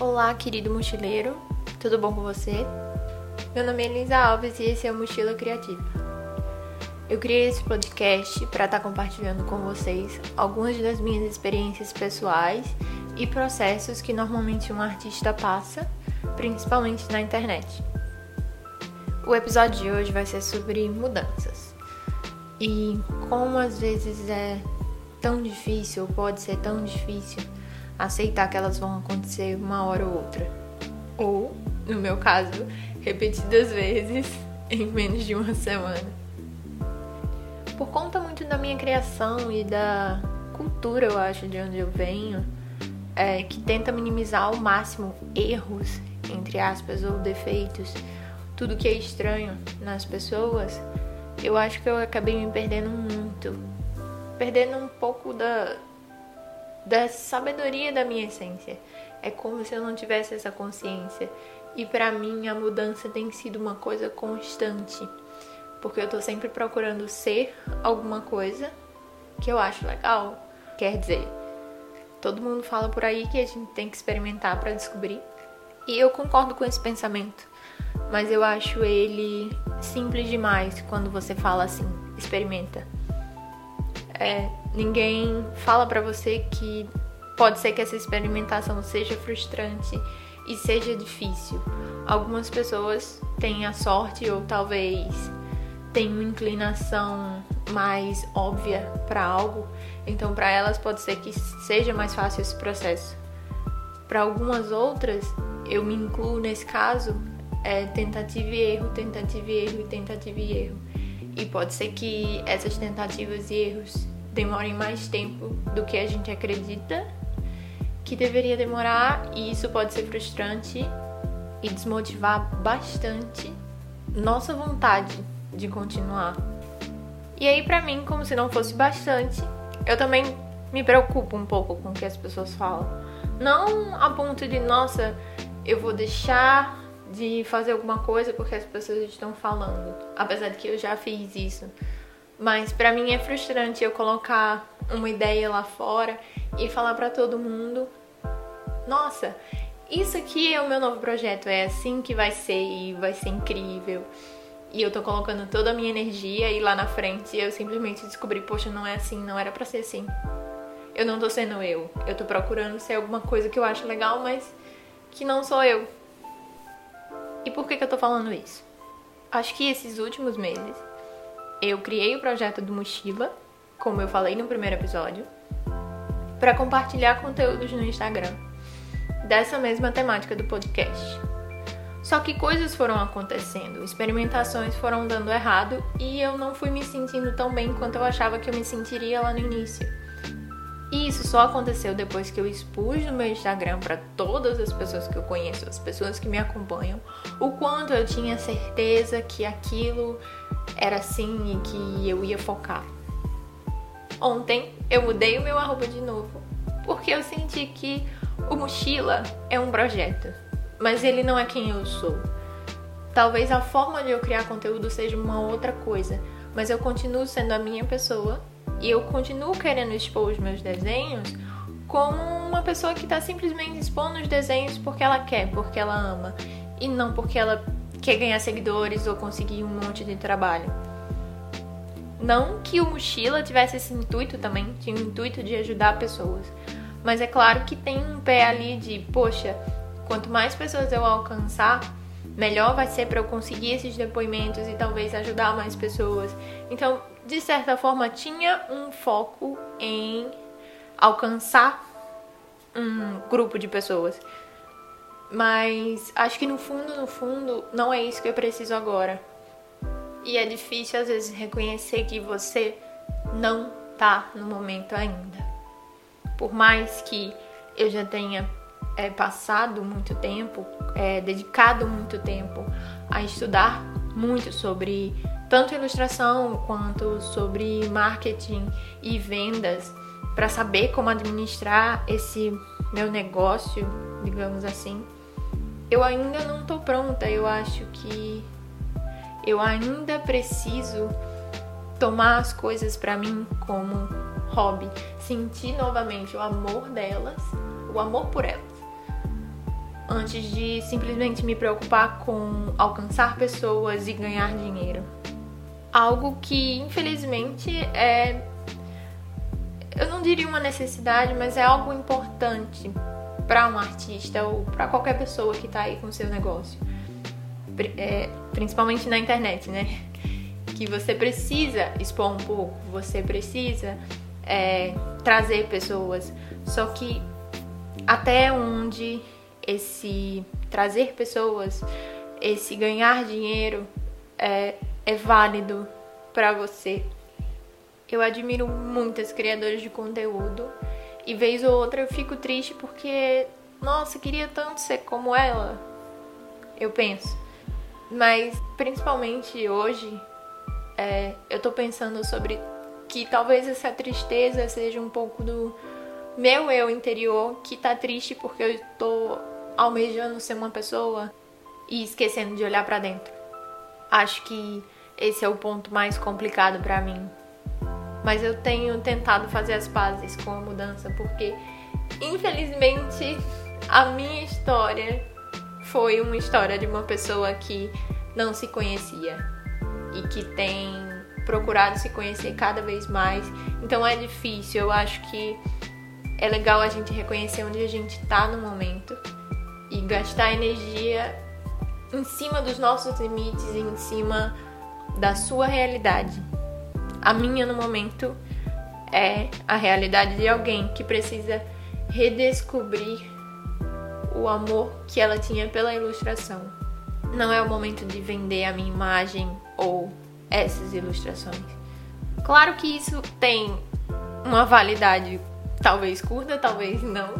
Olá, querido mochileiro, tudo bom com você? Meu nome é Elisa Alves e esse é o Mochila Criativa. Eu criei esse podcast para estar tá compartilhando com vocês algumas das minhas experiências pessoais e processos que normalmente um artista passa, principalmente na internet. O episódio de hoje vai ser sobre mudanças e como às vezes é tão difícil, ou pode ser tão difícil, aceitar que elas vão acontecer uma hora ou outra. Ou, no meu caso, repetidas vezes em menos de uma semana. Por conta muito da minha criação e da cultura, eu acho, de onde eu venho, é, que tenta minimizar ao máximo erros, entre aspas, ou defeitos, tudo que é estranho nas pessoas, eu acho que eu acabei me perdendo muito. Perdendo um pouco da, da sabedoria da minha essência. É como se eu não tivesse essa consciência. E para mim a mudança tem sido uma coisa constante, porque eu tô sempre procurando ser alguma coisa que eu acho legal. Quer dizer, todo mundo fala por aí que a gente tem que experimentar para descobrir. E eu concordo com esse pensamento, mas eu acho ele simples demais quando você fala assim, experimenta. É, ninguém fala para você que pode ser que essa experimentação seja frustrante e seja difícil. Algumas pessoas têm a sorte ou talvez têm uma inclinação mais óbvia para algo, então para elas pode ser que seja mais fácil esse processo. Para algumas outras, eu me incluo nesse caso, é tentativa e erro, tentativa e erro e tentativa e erro. E pode ser que essas tentativas e erros demorem mais tempo do que a gente acredita que deveria demorar, e isso pode ser frustrante e desmotivar bastante nossa vontade de continuar. E aí, para mim, como se não fosse bastante, eu também me preocupo um pouco com o que as pessoas falam. Não a ponto de, nossa, eu vou deixar de fazer alguma coisa porque as pessoas estão falando. Apesar de que eu já fiz isso. Mas para mim é frustrante eu colocar uma ideia lá fora e falar para todo mundo: "Nossa, isso aqui é o meu novo projeto, é assim que vai ser e vai ser incrível". E eu tô colocando toda a minha energia e lá na frente eu simplesmente descobri, poxa, não é assim, não era para ser assim. Eu não tô sendo eu. Eu tô procurando ser alguma coisa que eu acho legal, mas que não sou eu. E por que, que eu tô falando isso? Acho que esses últimos meses eu criei o projeto do Mochila, como eu falei no primeiro episódio, para compartilhar conteúdos no Instagram dessa mesma temática do podcast. Só que coisas foram acontecendo, experimentações foram dando errado e eu não fui me sentindo tão bem quanto eu achava que eu me sentiria lá no início. E isso só aconteceu depois que eu expus no meu Instagram para todas as pessoas que eu conheço, as pessoas que me acompanham, o quanto eu tinha certeza que aquilo era assim e que eu ia focar. Ontem eu mudei o meu arroba de novo, porque eu senti que o Mochila é um projeto, mas ele não é quem eu sou. Talvez a forma de eu criar conteúdo seja uma outra coisa, mas eu continuo sendo a minha pessoa e eu continuo querendo expor os meus desenhos como uma pessoa que está simplesmente expondo os desenhos porque ela quer, porque ela ama, e não porque ela quer ganhar seguidores ou conseguir um monte de trabalho. Não que o Mochila tivesse esse intuito também, tinha o intuito de ajudar pessoas. Mas é claro que tem um pé ali de, poxa, quanto mais pessoas eu alcançar, melhor vai ser para eu conseguir esses depoimentos e talvez ajudar mais pessoas. Então, de certa forma, tinha um foco em alcançar um grupo de pessoas. Mas acho que no fundo, no fundo, não é isso que eu preciso agora. E é difícil às vezes reconhecer que você não tá no momento ainda. Por mais que eu já tenha é, passado muito tempo, é, dedicado muito tempo a estudar muito sobre tanto ilustração quanto sobre marketing e vendas, para saber como administrar esse meu negócio, digamos assim eu ainda não tô pronta. Eu acho que eu ainda preciso tomar as coisas para mim como hobby, sentir novamente o amor delas, o amor por elas. antes de simplesmente me preocupar com alcançar pessoas e ganhar dinheiro. Algo que infelizmente é eu não diria uma necessidade, mas é algo importante para um artista ou para qualquer pessoa que está aí com seu negócio. É, principalmente na internet, né? Que você precisa expor um pouco, você precisa é, trazer pessoas. Só que até onde esse trazer pessoas, esse ganhar dinheiro é, é válido para você. Eu admiro muitas criadoras de conteúdo e vez ou outra eu fico triste porque, nossa, queria tanto ser como ela. Eu penso. Mas principalmente hoje, é, eu tô pensando sobre que talvez essa tristeza seja um pouco do meu eu interior que tá triste porque eu tô almejando ser uma pessoa e esquecendo de olhar para dentro. Acho que esse é o ponto mais complicado para mim. Mas eu tenho tentado fazer as pazes com a mudança porque infelizmente a minha história foi uma história de uma pessoa que não se conhecia e que tem procurado se conhecer cada vez mais. Então é difícil, eu acho que é legal a gente reconhecer onde a gente tá no momento e gastar energia em cima dos nossos limites em cima da sua realidade. A minha no momento é a realidade de alguém que precisa redescobrir o amor que ela tinha pela ilustração. Não é o momento de vender a minha imagem ou essas ilustrações. Claro que isso tem uma validade talvez curta, talvez não,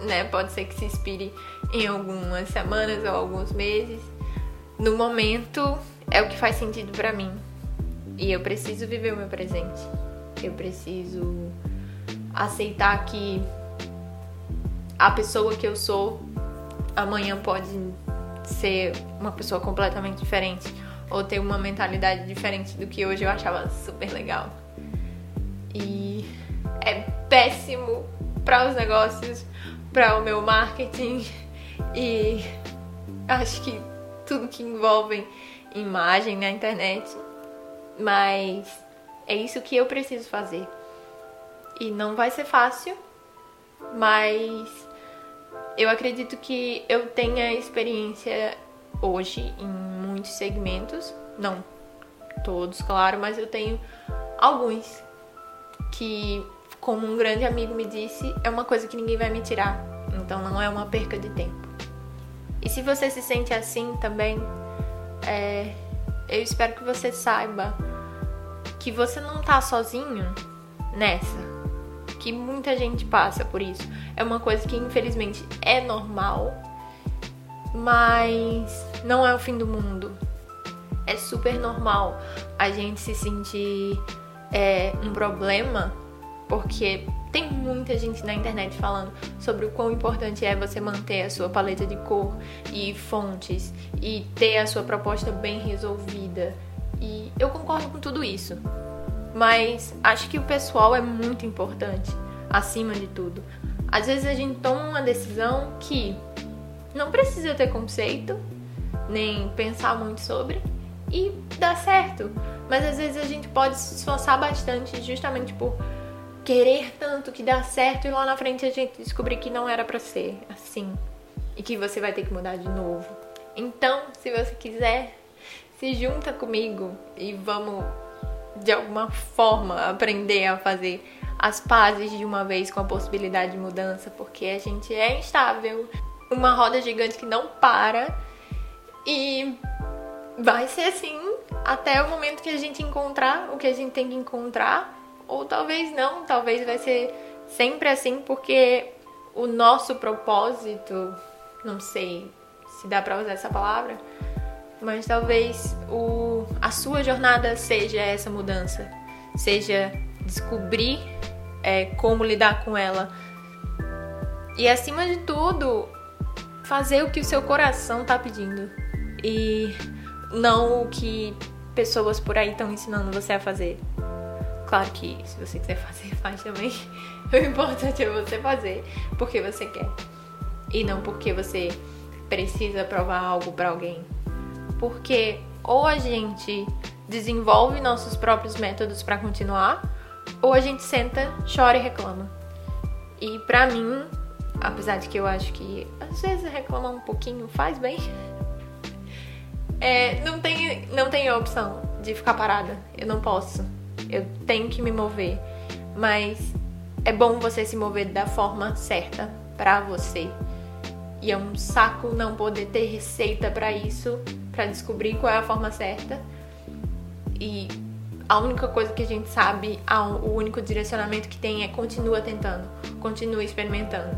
né? Pode ser que se inspire em algumas semanas ou alguns meses. No momento é o que faz sentido para mim. E eu preciso viver o meu presente. Eu preciso aceitar que a pessoa que eu sou amanhã pode ser uma pessoa completamente diferente ou ter uma mentalidade diferente do que hoje eu achava super legal. E é péssimo para os negócios, para o meu marketing e acho que tudo que envolve imagem na internet, mas é isso que eu preciso fazer. E não vai ser fácil, mas eu acredito que eu tenha experiência hoje em muitos segmentos, não todos, claro, mas eu tenho alguns que como um grande amigo me disse, é uma coisa que ninguém vai me tirar. Então não é uma perca de tempo. E se você se sente assim também, é, eu espero que você saiba que você não tá sozinho nessa. Que muita gente passa por isso. É uma coisa que infelizmente é normal, mas não é o fim do mundo. É super normal a gente se sentir é, um problema porque tem muita gente na internet falando sobre o quão importante é você manter a sua paleta de cor e fontes e ter a sua proposta bem resolvida. E eu concordo com tudo isso. Mas acho que o pessoal é muito importante, acima de tudo. Às vezes a gente toma uma decisão que não precisa ter conceito, nem pensar muito sobre, e dá certo. Mas às vezes a gente pode se esforçar bastante justamente por querer tanto que dá certo e lá na frente a gente descobrir que não era para ser assim e que você vai ter que mudar de novo. Então, se você quiser, se junta comigo e vamos de alguma forma aprender a fazer as pazes de uma vez com a possibilidade de mudança, porque a gente é instável, uma roda gigante que não para e vai ser assim até o momento que a gente encontrar o que a gente tem que encontrar ou talvez não, talvez vai ser sempre assim porque o nosso propósito, não sei se dá para usar essa palavra, mas talvez o, a sua jornada seja essa mudança, seja descobrir é, como lidar com ela. E acima de tudo fazer o que o seu coração tá pedindo. E não o que pessoas por aí estão ensinando você a fazer. Claro que se você quiser fazer, faz também. O importante é você fazer porque você quer. e não porque você precisa provar algo para alguém. Porque ou a gente desenvolve nossos próprios métodos para continuar, ou a gente senta, chora e reclama. E pra mim, apesar de que eu acho que às vezes reclamar um pouquinho faz bem, é, não tem não tem opção de ficar parada. Eu não posso. Eu tenho que me mover. Mas é bom você se mover da forma certa para você. E é um saco não poder ter receita para isso, para descobrir qual é a forma certa. E a única coisa que a gente sabe, o único direcionamento que tem é continua tentando, continua experimentando.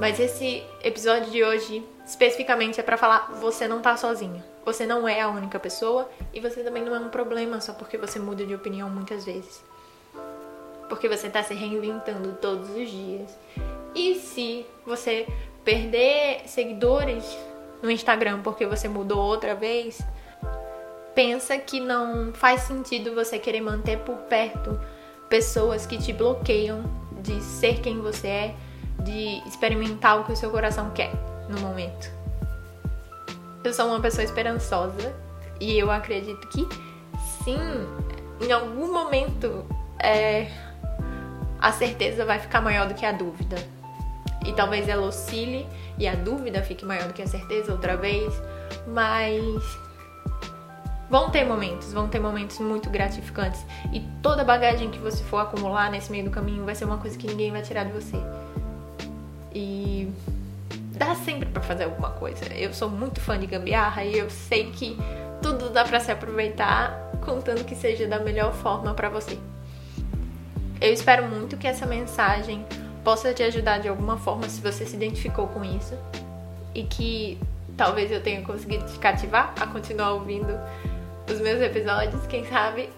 Mas esse episódio de hoje especificamente é para falar você não tá sozinho. Você não é a única pessoa e você também não é um problema só porque você muda de opinião muitas vezes. Porque você tá se reinventando todos os dias. E se você perder seguidores no Instagram porque você mudou outra vez, pensa que não faz sentido você querer manter por perto pessoas que te bloqueiam de ser quem você é, de experimentar o que o seu coração quer no momento. Eu sou uma pessoa esperançosa e eu acredito que sim, em algum momento é, a certeza vai ficar maior do que a dúvida. E talvez ela oscile e a dúvida fique maior do que a certeza outra vez, mas vão ter momentos, vão ter momentos muito gratificantes e toda bagagem que você for acumular nesse meio do caminho vai ser uma coisa que ninguém vai tirar de você. E dá sempre para fazer alguma coisa. Eu sou muito fã de gambiarra e eu sei que tudo dá para se aproveitar, contando que seja da melhor forma para você. Eu espero muito que essa mensagem possa te ajudar de alguma forma se você se identificou com isso e que talvez eu tenha conseguido te cativar a continuar ouvindo os meus episódios, quem sabe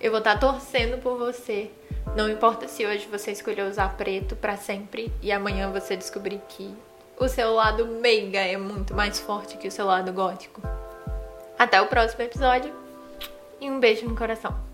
eu vou estar torcendo por você. Não importa se hoje você escolheu usar preto para sempre e amanhã você descobrir que o seu lado meiga é muito mais forte que o seu lado gótico. Até o próximo episódio e um beijo no coração.